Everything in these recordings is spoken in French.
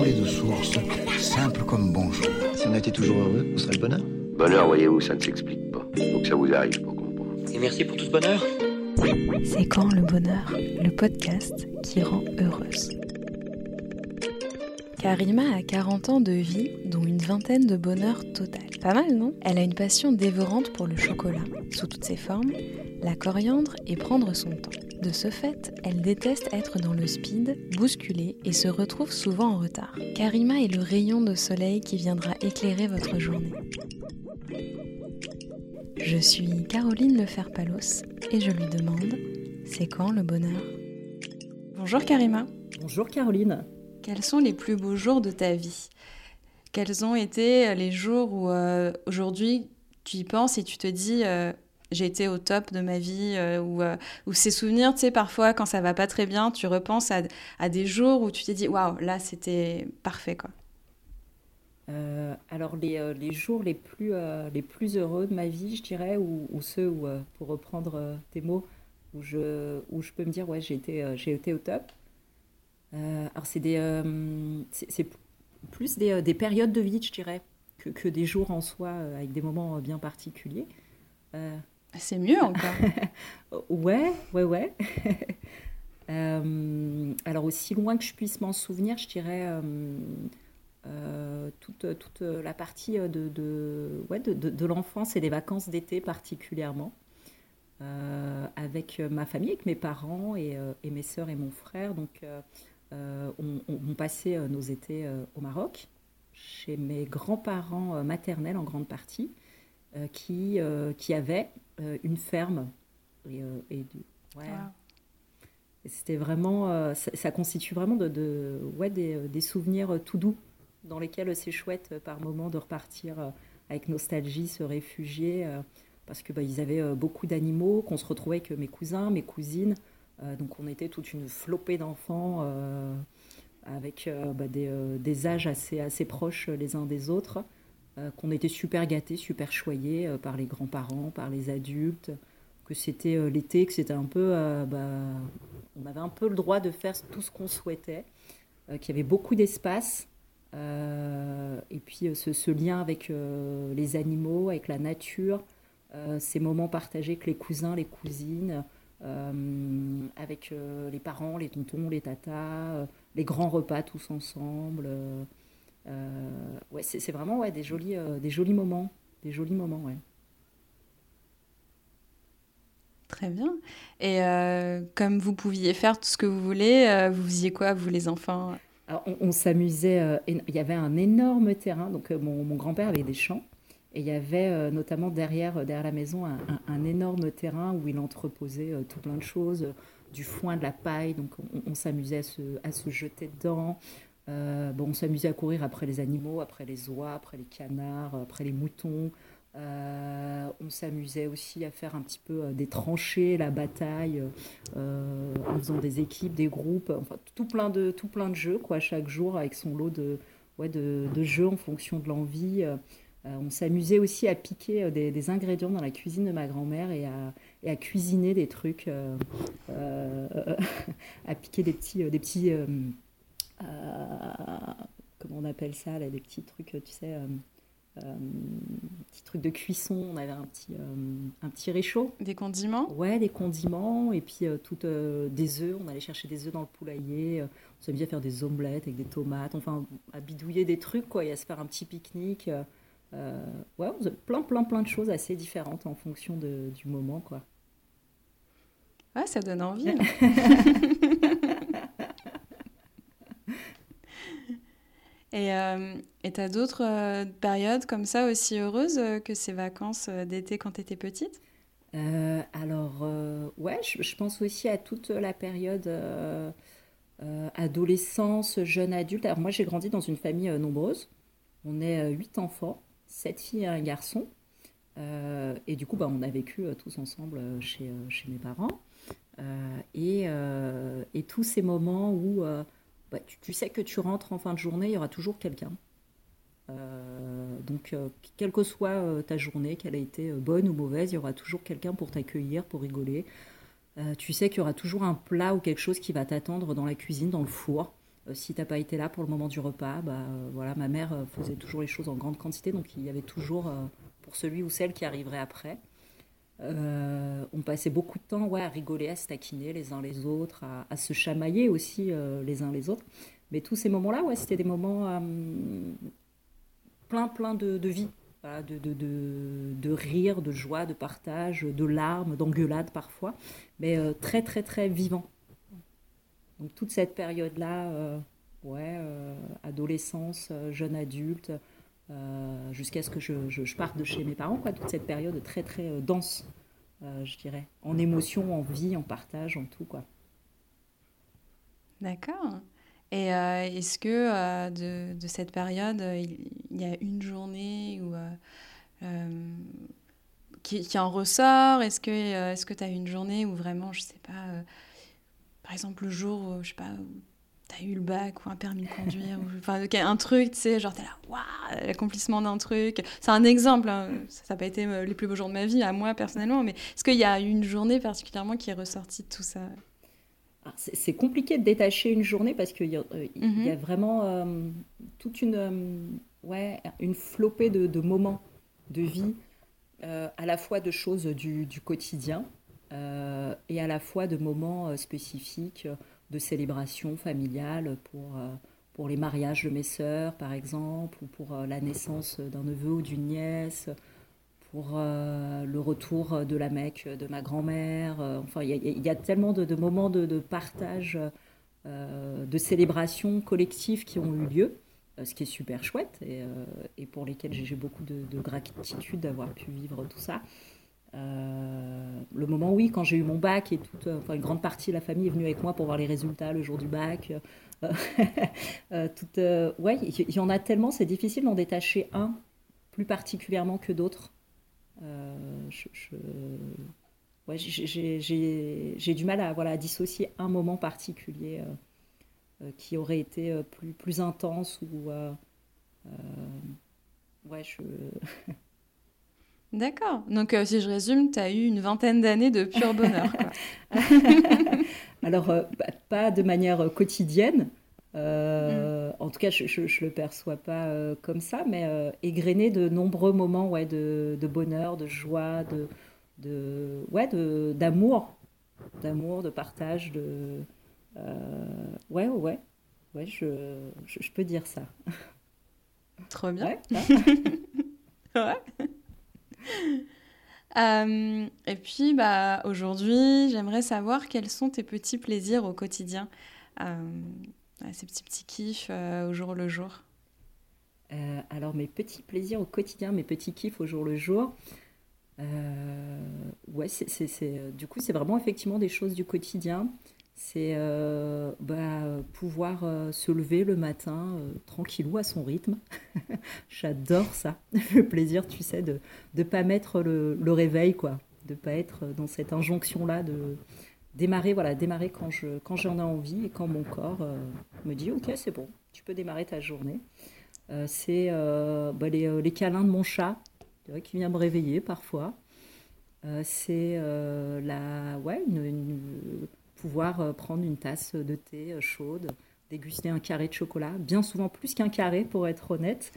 coulé de source, simple comme bonjour. Si on était toujours heureux, on serait le bonheur. Bonheur, voyez-vous, ça ne s'explique pas. Faut que ça vous arrive pour comprendre. Et merci pour tout ce bonheur. C'est quand le bonheur, le podcast qui rend heureuse. Karima a 40 ans de vie, dont une vingtaine de bonheur total. Pas mal, non? Elle a une passion dévorante pour le chocolat, sous toutes ses formes, la coriandre et prendre son temps. De ce fait, elle déteste être dans le speed, bousculée et se retrouve souvent en retard. Karima est le rayon de soleil qui viendra éclairer votre journée. Je suis Caroline Lefer-Palos et je lui demande c'est quand le bonheur? Bonjour Karima. Bonjour Caroline. Quels sont les plus beaux jours de ta vie? Quels ont été les jours où euh, aujourd'hui tu y penses et tu te dis euh, j'ai été au top de ma vie euh, ou, ou, ces souvenirs, tu sais, parfois quand ça va pas très bien, tu repenses à, des jours où tu t'es dit waouh, là c'était parfait quoi. alors les, les, jours les plus, les plus heureux de ma vie, je dirais, ou, ceux où, pour reprendre tes mots, où je, où je peux me dire ouais j'ai été, au top. Euh, alors, c'est des, euh, c'est plus des, euh, des, périodes de vie, je dirais, que, que, des jours en soi, avec des moments bien particuliers. C'est mieux encore. ouais, ouais, ouais. alors, aussi loin que je puisse m'en souvenir, je dirais toute, toute, la partie de, de, ouais, de, de, l'enfance et des vacances d'été particulièrement. avec ma famille, avec mes parents et, et, mes sœurs et mon frère. Donc, euh, on, passait euh, nos étés euh, au Maroc, chez mes grands-parents maternels en grande partie, qui, qui avaient une ferme. Et, ouais. C'était vraiment, ça, constitue vraiment de, ouais, des, souvenirs tout doux dans lesquels c'est chouette par moment de repartir avec nostalgie, se réfugier, parce que bah, ils avaient beaucoup d'animaux, qu'on se retrouvait avec mes cousins, mes cousines, euh, donc on était toute une flopée d'enfants euh, avec euh, bah, des, âges assez, assez proches les uns des autres, qu'on était super gâtés, super choyés par les grands-parents, par les adultes, que c'était l'été, que c'était un peu... Bah, on avait un peu le droit de faire tout ce qu'on souhaitait, qu'il y avait beaucoup d'espace. et puis ce, lien avec les animaux, avec la nature, ces moments partagés avec les cousins, les cousines, euh, avec euh, les parents, les tontons, les tatas, euh, les grands repas tous ensemble. Ouais, c'est vraiment ouais, des, jolis, des jolis moments. Des jolis moments, ouais. Très bien. Et comme vous pouviez faire tout ce que vous voulez, vous faisiez quoi, vous les enfants? On, s'amusait. il y avait un énorme terrain. Donc, mon, mon grand-père avait des champs. Et il y avait euh, notamment derrière, euh, derrière la maison un, énorme terrain où il entreposait euh, tout plein de choses, du foin, de la paille. Donc on, s'amusait à se, à se, jeter dedans. Bon, on s'amusait à courir après les animaux, après les oies, après les canards, après les moutons. on s'amusait aussi à faire un petit peu des tranchées, la bataille, en faisant des équipes, des groupes, enfin tout plein de, tout plein de jeux, quoi, chaque jour avec son lot de, ouais, de, jeux en fonction de l'envie. Euh, on s'amusait aussi à piquer euh, des, ingrédients dans la cuisine de ma grand-mère et à, et à, cuisiner des trucs, euh, à piquer des petits, des petits comment on appelle ça, là, des petits trucs, tu sais, petits trucs de cuisson. On avait un petit, un petit réchaud. Des condiments? Ouais, des condiments et puis toutes des œufs. On allait chercher des œufs dans le poulailler. on s'amusait à faire des omelettes avec des tomates. Enfin, à bidouiller des trucs quoi, et à se faire un petit pique-nique. Euh, ouais, plein, plein, plein de choses assez différentes en fonction de, du moment, quoi. Ouais, ça donne envie. Et euh, tu as d'autres euh, périodes comme ça aussi heureuses euh, que ces vacances d'été quand tu étais petite Alors, ouais, je, pense aussi à toute la période adolescence, jeune adulte. Alors, moi, j'ai grandi dans une famille nombreuse. On est huit enfants sept filles et un garçon. Euh, et du coup, bah, on a vécu euh, tous ensemble euh, chez, chez mes parents. Et, et, tous ces moments où bah, tu, sais que tu rentres en fin de journée, il y aura toujours quelqu'un. donc, quelle que soit ta journée, qu'elle a été bonne ou mauvaise, il y aura toujours quelqu'un pour t'accueillir, pour rigoler. tu sais qu'il y aura toujours un plat ou quelque chose qui va t'attendre dans la cuisine, dans le four. si t'as pas été là pour le moment du repas, bah voilà, ma mère faisait toujours les choses en grande quantité, donc il y avait toujours pour celui ou celle qui arriverait après. On passait beaucoup de temps ouais, à rigoler, à se taquiner les uns les autres, à, se chamailler aussi les uns les autres. Mais tous ces moments-là, ouais, c'était des moments plein, plein de, vie, de, de, rire, de joie, de partage, de larmes, d'engueulades parfois, mais euh, très très très vivant. Donc toute cette période-là, euh, ouais, euh, adolescence, jeune adulte, jusqu'à ce que je, parte de chez mes parents, quoi, toute cette période très très dense, je dirais, en émotion, en vie, en partage, en tout, quoi. D'accord. Et euh, est-ce que euh, de, cette période, euh, il, y a une journée où, qui, qui, en ressort? Est-ce que tu as une journée où vraiment, je sais pas, par exemple le jour où, je sais pas, tu as eu le bac ou un permis de conduire, ou, enfin un truc, tu sais, genre t'es là, waouh, l'accomplissement d'un truc. C'est un exemple, hein. ça n'a pas été les plus beaux jours de ma vie, à moi personnellement, mais est-ce qu'il y a une journée particulièrement qui est ressortie de tout ça? C'est compliqué de détacher une journée parce qu'il y, a euh, mhm. vraiment euh, toute une, euh, ouais, une flopée de, moments de vie, à la fois de choses du, quotidien et à la fois de moments spécifiques de célébration familiale pour, pour les mariages de mes sœurs, par exemple, ou pour la naissance d'un neveu ou d'une nièce, pour euh, le retour de la Mecque de ma grand-mère. Euh, enfin, il y, a tellement de, moments de, partage, euh, de célébration collective qui ont eu lieu, ce qui est super chouette et, pour lesquels j'ai beaucoup de, gratitude d'avoir pu vivre tout ça. Le moment, oui, quand j'ai eu mon bac et toute, enfin, une grande partie de la famille est venue avec moi pour voir les résultats le jour du bac. toute, ouais, il y, en a tellement, c'est difficile d'en détacher un plus particulièrement que d'autres. Euh, j'ai du mal à, voilà, dissocier un moment particulier euh, euh, qui aurait été plus, plus intense ou ouais, je... D'accord. Donc, si je résume, tu as eu une vingtaine d'années de pur bonheur. Alors, pas de manière quotidienne, euh, en tout cas, je ne le perçois pas euh, comme ça, mais euh, égrené de nombreux moments ouais, de, de bonheur, de joie, de, de, ouais, d'amour, d'amour, de partage, de... ouais, ouais, ouais, je, je, peux dire ça. Trop bien. Ouais. et puis, bah, aujourd'hui, j'aimerais savoir quels sont tes petits plaisirs au quotidien ces petits petits kiffs euh, au jour le jour euh, Alors mes petits plaisirs au quotidien, mes petits kiffs au jour le jour. Euh, ouais, c'est, du coup c'est vraiment effectivement des choses du quotidien. C'est bah, pouvoir se lever le matin tranquillou à son rythme. J'adore ça. Le plaisir, tu sais, de ne pas mettre le, réveil, quoi. De pas être dans cette injonction-là de démarrer, voilà, démarrer quand je quand j'en ai envie et quand mon corps euh, me dit ok c'est bon, tu peux démarrer ta journée. Euh, c'est euh, bah, les, les, câlins de mon chat qui vient me réveiller parfois. c'est la ouais pouvoir prendre une tasse de thé chaude, déguster un carré de chocolat, bien souvent plus qu'un carré pour être honnête.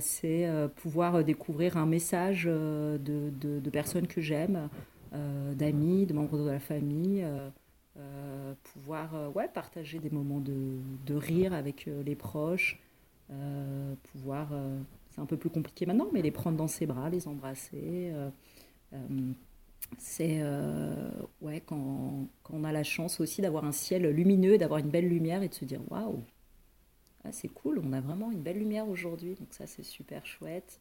c'est pouvoir découvrir un message de, de, de personnes que j'aime, euh, d'amis, de membres de la famille, euh, euh, pouvoir ouais, partager des moments de, de rire avec les proches, pouvoir, c'est un peu plus compliqué maintenant, mais les prendre dans ses bras, les embrasser c'est ouais, quand, on a la chance aussi d'avoir un ciel lumineux, d'avoir une belle lumière et de se dire waouh, ah, c'est cool, on a vraiment une belle lumière aujourd'hui, donc ça c'est super chouette.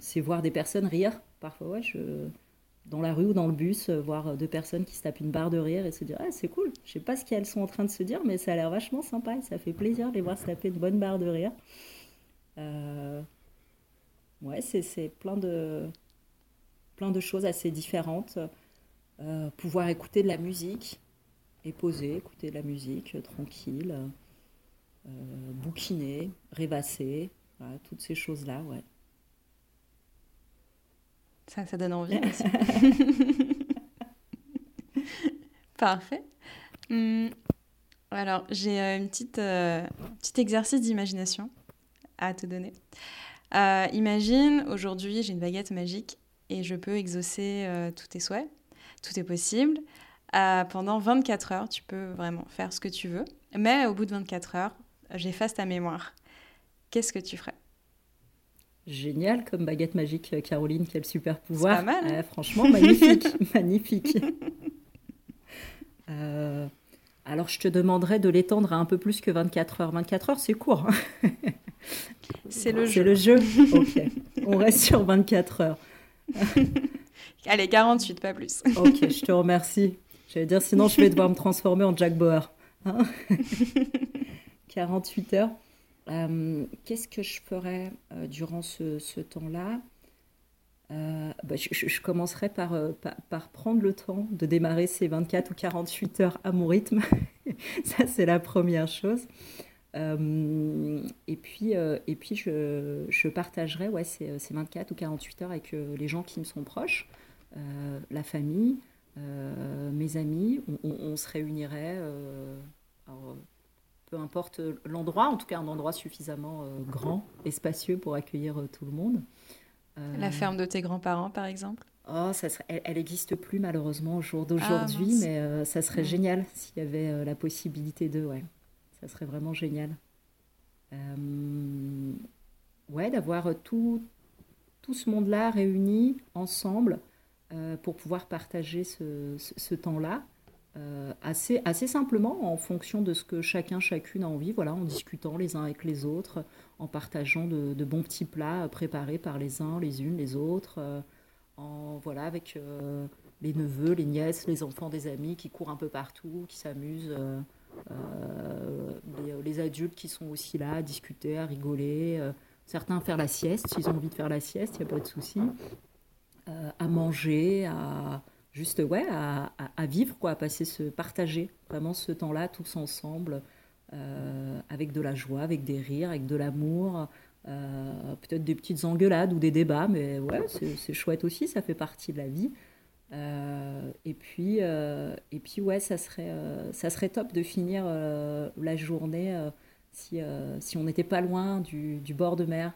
c'est voir des personnes rire. Parfois, je, dans la rue ou dans le bus, euh, voir deux personnes qui se tapent une barre de rire et se dire ah, c'est cool. Je sais pas ce qu'elles sont en train de se dire, mais ça a l'air vachement sympa et ça fait plaisir de les voir se taper une bonne barre de rire. Euh, ouais, c'est plein de, plein de choses assez différentes. Euh, pouvoir écouter de la musique et poser, écouter de la musique tranquille, bouquiner, rêvasser, toutes ces choses-là, ouais. Ça, ça donne envie aussi. Parfait. Hum, Alors, j'ai un petite, petit exercice d'imagination à te donner. imagine, aujourd'hui, j'ai une baguette magique et je peux exaucer tous tes souhaits. Tout est possible. pendant 24 heures, tu peux vraiment faire ce que tu veux. Mais au bout de 24 heures, j'efface ta mémoire. Qu'est-ce que tu ferais? Génial comme baguette magique, euh, Caroline, quel super pouvoir. Pas mal. franchement, magnifique, magnifique. Euh, alors, je te demanderais de l'étendre à un peu plus que 24 heures. 24 heures, c'est court. Hein. c'est le jeu. C'est le jeu Ok. On reste sur 24 heures. Allez, 48, pas plus. ok, je te remercie. J'allais dire, sinon, je vais devoir me transformer en Jack Bauer. 48 heures. Euh, qu'est-ce que je ferais euh, durant ce, temps-là? Euh, bah, je, commencerai par, par, prendre le temps de démarrer ces 24 ou 48 heures à mon rythme. Ça, c'est la première chose. Et puis, et puis je, je partagerai ouais, ces, ces, 24 ou 48 heures avec les gens qui me sont proches, la famille, mes amis. On, on se réunirait. Alors, peu importe l'endroit, en tout cas un endroit suffisamment euh, grand et spacieux pour accueillir euh, tout le monde. Euh, La ferme de tes grands-parents, par exemple? Oh, ça elle n'existe plus malheureusement au jour d'aujourd'hui, ah, mais ça serait génial s'il y avait la possibilité de, ouais, ça serait vraiment génial. ouais, d'avoir tout, tout ce monde-là réuni ensemble pour pouvoir partager ce, ce temps-là. Euh, assez, assez simplement en fonction de ce que chacun, chacune a envie, voilà, en discutant les uns avec les autres, en partageant de, bons petits plats préparés par les uns, les unes, les autres, euh, en, voilà, avec euh, les neveux, les nièces, les enfants des amis qui courent un peu partout, qui s'amusent, les, les, adultes qui sont aussi là à discuter, à rigoler, certains faire la sieste, s'ils ont envie de faire la sieste, il n'y a pas de souci, à manger, à juste ouais, à, vivre, quoi, à passer ce, partager vraiment ce temps-là tous ensemble, euh, avec de la joie, avec des rires, avec de l'amour, euh, peut-être des petites engueulades ou des débats, mais ouais, c'est chouette aussi, ça fait partie de la vie. Euh, et puis, et puis ouais, ça serait, ça serait top de finir la journée si, si on n'était pas loin du, du, bord de mer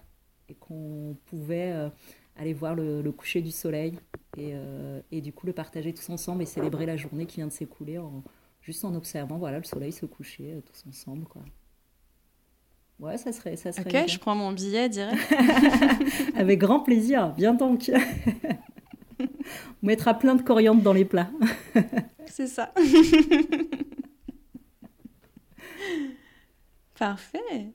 et qu'on pouvait aller voir le, coucher du soleil et, euh, et, du coup le partager tous ensemble et célébrer la journée qui vient de s'écouler en, juste en observant voilà, le soleil se coucher euh, tous ensemble. Quoi. Ouais, ça serait, ça serait. Ok, je prends mon billet direct. Avec grand plaisir, viens donc. On mettra plein de coriandre dans les plats. C'est ça. Parfait.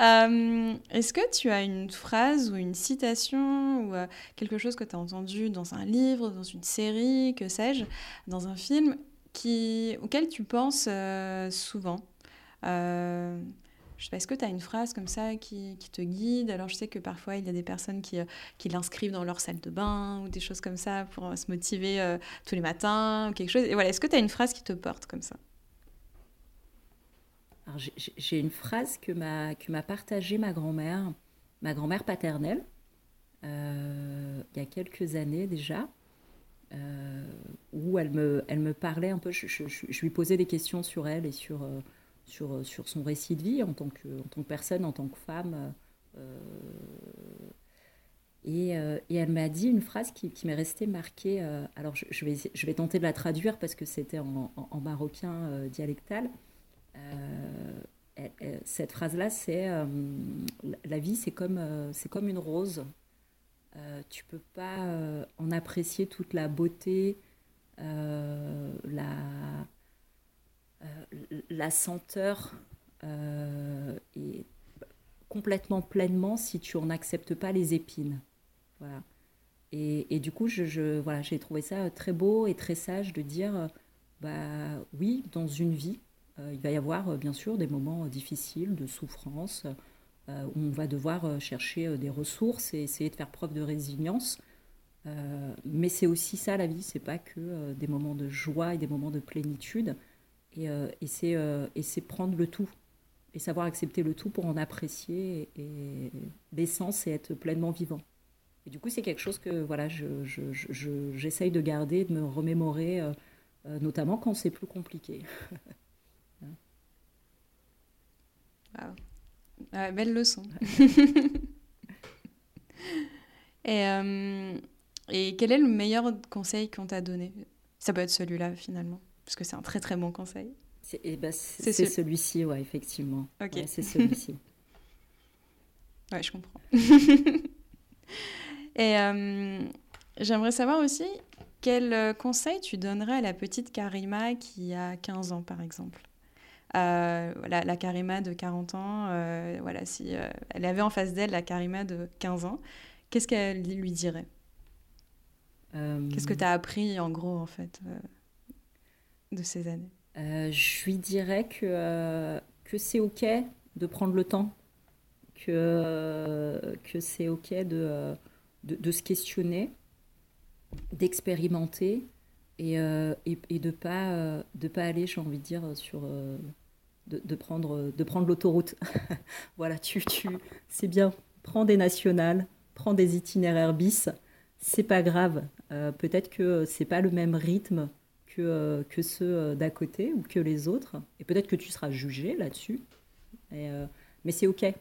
Euh, est-ce que tu as une phrase ou une citation ou euh, quelque chose que tu as entendu dans un livre, dans une série, que sais-je, dans un film, qui, auquel tu penses euh, souvent? Je sais pas, est-ce que tu as une phrase comme ça qui, te guide? Alors, je sais que parfois, il y a des personnes qui, qui l'inscrivent dans leur salle de bain ou des choses comme ça pour se motiver tous les matins ou quelque chose. Et voilà, est-ce que tu as une phrase qui te porte comme ça? J'ai une phrase que m'a partagée ma grand-mère, ma grand-mère paternelle, euh, il y a quelques années déjà, euh, où elle me, elle me parlait un peu, je, je, lui posais des questions sur elle et sur, euh, sur, sur son récit de vie en tant que, en tant que personne, en tant que femme. Et, et, elle m'a dit une phrase qui, qui m'est restée marquée. alors, je, vais, je vais tenter de la traduire parce que c'était en, marocain dialectal. Euh, cette phrase-là, c'est euh, la vie, c'est comme, euh, c'est comme une rose. tu peux pas en apprécier toute la beauté, la, la senteur et complètement pleinement si tu en acceptes pas les épines. Voilà. Et, du coup, je, voilà, j'ai trouvé ça très beau et très sage de dire, bah oui, dans une vie, euh, il va y avoir euh, bien sûr des moments euh, difficiles de souffrance où on va devoir chercher des ressources et essayer de faire preuve de résilience. mais c'est aussi ça la vie, c'est pas que des moments de joie et des moments de plénitude. Et, et c'est prendre le tout et savoir accepter le tout pour en apprécier et, l'essence et être pleinement vivant. Et du coup, c'est quelque chose que voilà, j'essaye je, je, de garder, de me remémorer, notamment quand c'est plus compliqué. Wow. belle leçon. et, euh, et quel est le meilleur conseil qu'on t'a donné? Ça peut être celui-là finalement, parce que c'est un très très bon conseil. C'est eh ben, celui-ci, ouais, effectivement. Ok. c'est celui-ci. ouais, je comprends. et euh, j'aimerais savoir aussi quel euh, conseil tu donnerais à la petite Karima qui a 15 ans, par exemple? Euh, la, Karima de 40 ans, euh, voilà, si elle avait en face d'elle la Karima de 15 ans, qu'est-ce qu'elle lui dirait? Qu'est-ce que tu as appris, en gros, en fait, de ces années? Je lui dirais que, que c'est OK de prendre le temps, que, que c'est OK de, de se questionner, d'expérimenter et, euh, et, de pas euh, de pas aller j'ai envie de dire sur euh, de, de, prendre de prendre l'autoroute. Voilà tu tu c'est bien. Prends des nationales prends des itinéraires bis. C'est pas grave. Peut-être que c'est pas le même rythme que, que ceux d'à côté ou que les autres et peut-être que tu seras jugé là-dessus mais c'est ok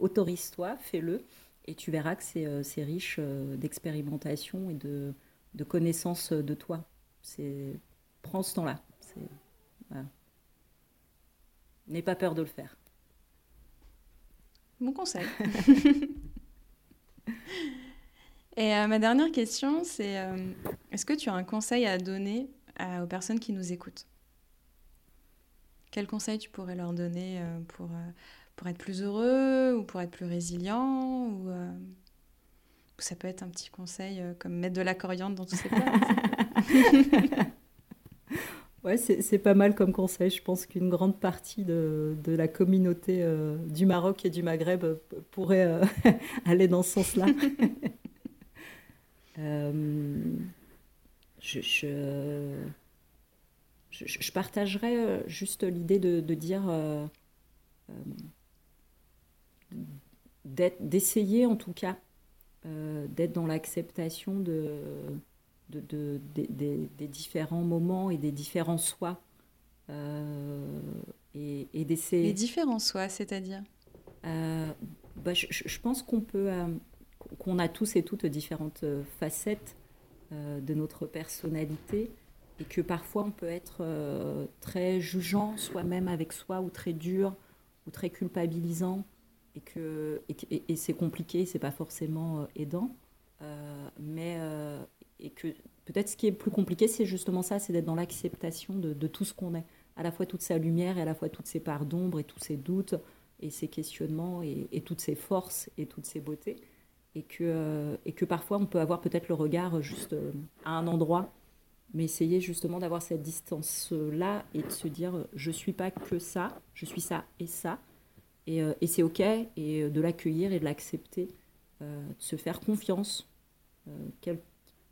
autorise-toi fais-le et tu verras que c'est euh, riche euh, d'expérimentation et de, de connaissances de toi. Prends ce temps-là. N'aie pas peur de le faire. Bon conseil. Et euh, ma dernière question, c'est est-ce que tu as un conseil à donner aux personnes qui nous écoutent? Quel conseil tu pourrais leur donner pour, pour être plus heureux ou pour être plus résilient ou, euh, ça peut être un petit conseil euh, comme mettre de la coriandre dans tous ces plats. ouais, c'est pas mal comme conseil. Je pense qu'une grande partie de, de la communauté euh, du Maroc et du Maghreb pourrait aller dans ce sens-là. je, je, je, partagerais juste l'idée de, de, dire d'essayer en tout cas euh, d'être dans l'acceptation de, de, des différents moments et des différents soi. Euh, et, et d'essayer... Les différents soi, c'est-à-dire? Euh, bah, je, pense qu'on peut... qu'on a tous et toutes différentes facettes de notre personnalité et que parfois on peut être très jugeant soi-même avec soi ou très dur ou très culpabilisant et que et, c'est compliqué, c'est pas forcément euh, aidant, euh, mais euh, et que peut-être ce qui est plus compliqué, c'est justement ça, c'est d'être dans l'acceptation de, tout ce qu'on est, à la fois toute sa lumière et à la fois toutes ses parts d'ombre et tous ses doutes et ses questionnements et, et, toutes ses forces et toutes ses beautés, et que et que parfois on peut avoir peut-être le regard juste à un endroit mais essayer justement d'avoir cette distance-là et de se dire je suis pas que ça, je suis ça et ça, euh, et, c'est OK, et euh, de l'accueillir et de l'accepter, euh, de se faire confiance,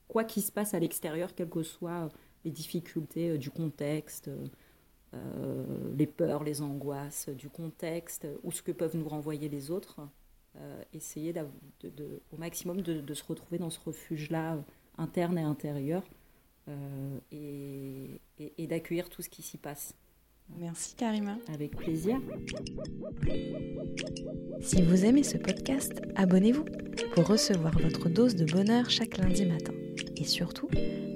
quoi qu'il se passe à l'extérieur, quelles que soient les difficultés du contexte, les peurs, les angoisses du contexte, ou ce que peuvent nous renvoyer les autres, essayer de, au maximum de, se retrouver dans ce refuge-là, interne et intérieur, et d'accueillir tout ce qui s'y passe. Merci Karima. Avec plaisir. Si vous aimez ce podcast, abonnez-vous pour recevoir votre dose de bonheur chaque lundi matin. Et surtout,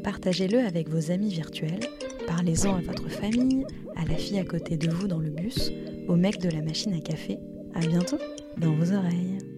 partagez-le avec vos amis virtuels, parlez-en à votre famille, à la fille à côté de vous dans le bus, au mec de la machine à café. À bientôt dans vos oreilles.